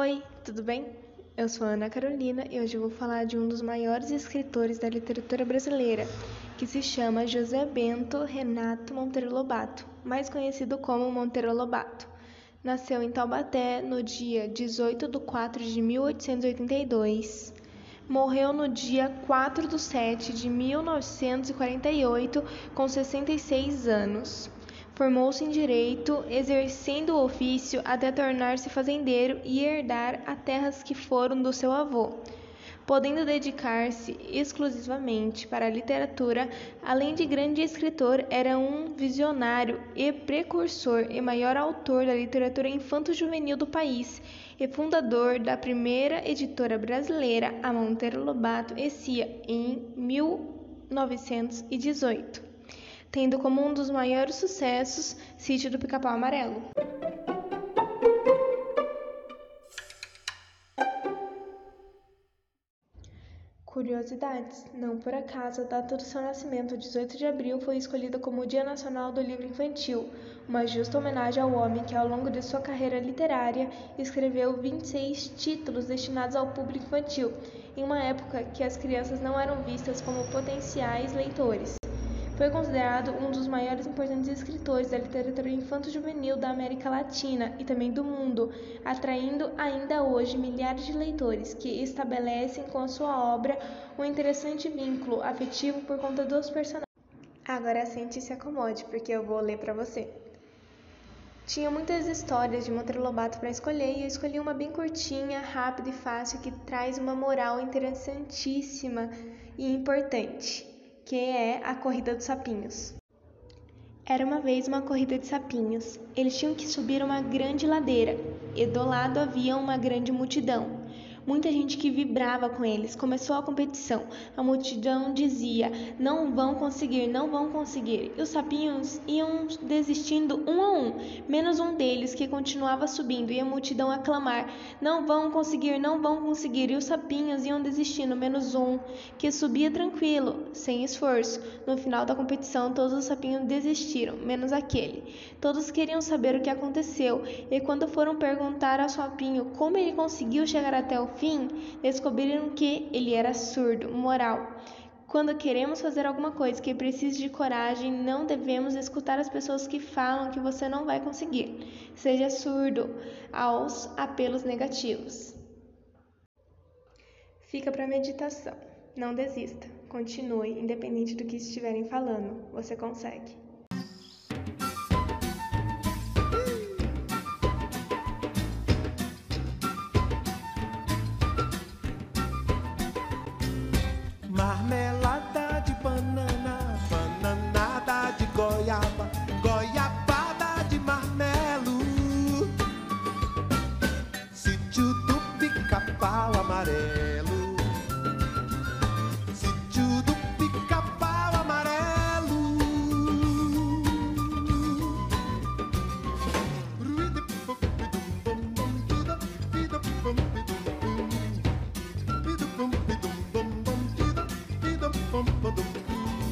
Oi, tudo bem? Eu sou Ana Carolina e hoje vou falar de um dos maiores escritores da literatura brasileira, que se chama José Bento Renato Monteiro Lobato, mais conhecido como Monteiro Lobato. Nasceu em Taubaté no dia 18 de 4 de 1882. Morreu no dia 4 de 7 de 1948, com 66 anos. Formou-se em direito, exercendo o ofício até tornar-se fazendeiro e herdar as terras que foram do seu avô. Podendo dedicar-se exclusivamente para a literatura, além de grande escritor, era um visionário e precursor e maior autor da literatura infanto-juvenil do país e fundador da primeira editora brasileira, a Monteiro Lobato e Cia, em 1918 tendo como um dos maiores sucessos Sítio do Pica-Pau Amarelo. Curiosidades: não por acaso a data do seu nascimento, 18 de abril, foi escolhida como o Dia Nacional do Livro Infantil, uma justa homenagem ao homem que, ao longo de sua carreira literária, escreveu 26 títulos destinados ao público infantil, em uma época que as crianças não eram vistas como potenciais leitores. Foi considerado um dos maiores e importantes escritores da literatura infanto-juvenil da América Latina e também do mundo, atraindo ainda hoje milhares de leitores que estabelecem com a sua obra um interessante vínculo afetivo por conta dos personagens. Agora sente e se acomode, porque eu vou ler para você. Tinha muitas histórias de Monteiro Lobato para escolher e eu escolhi uma bem curtinha, rápida e fácil que traz uma moral interessantíssima e importante que é a corrida dos sapinhos. Era uma vez uma corrida de sapinhos. Eles tinham que subir uma grande ladeira, e do lado havia uma grande multidão. Muita gente que vibrava com eles. Começou a competição. A multidão dizia: Não vão conseguir, não vão conseguir. E os sapinhos iam desistindo um a um, menos um deles que continuava subindo. E a multidão a clamar: Não vão conseguir, não vão conseguir. E os sapinhos iam desistindo, menos um que subia tranquilo, sem esforço. No final da competição, todos os sapinhos desistiram, menos aquele. Todos queriam saber o que aconteceu. E quando foram perguntar ao sapinho como ele conseguiu chegar até o fim, descobriram que ele era surdo. Moral: quando queremos fazer alguma coisa que precise de coragem, não devemos escutar as pessoas que falam que você não vai conseguir. Seja surdo aos apelos negativos. Fica para meditação. Não desista. Continue, independente do que estiverem falando. Você consegue.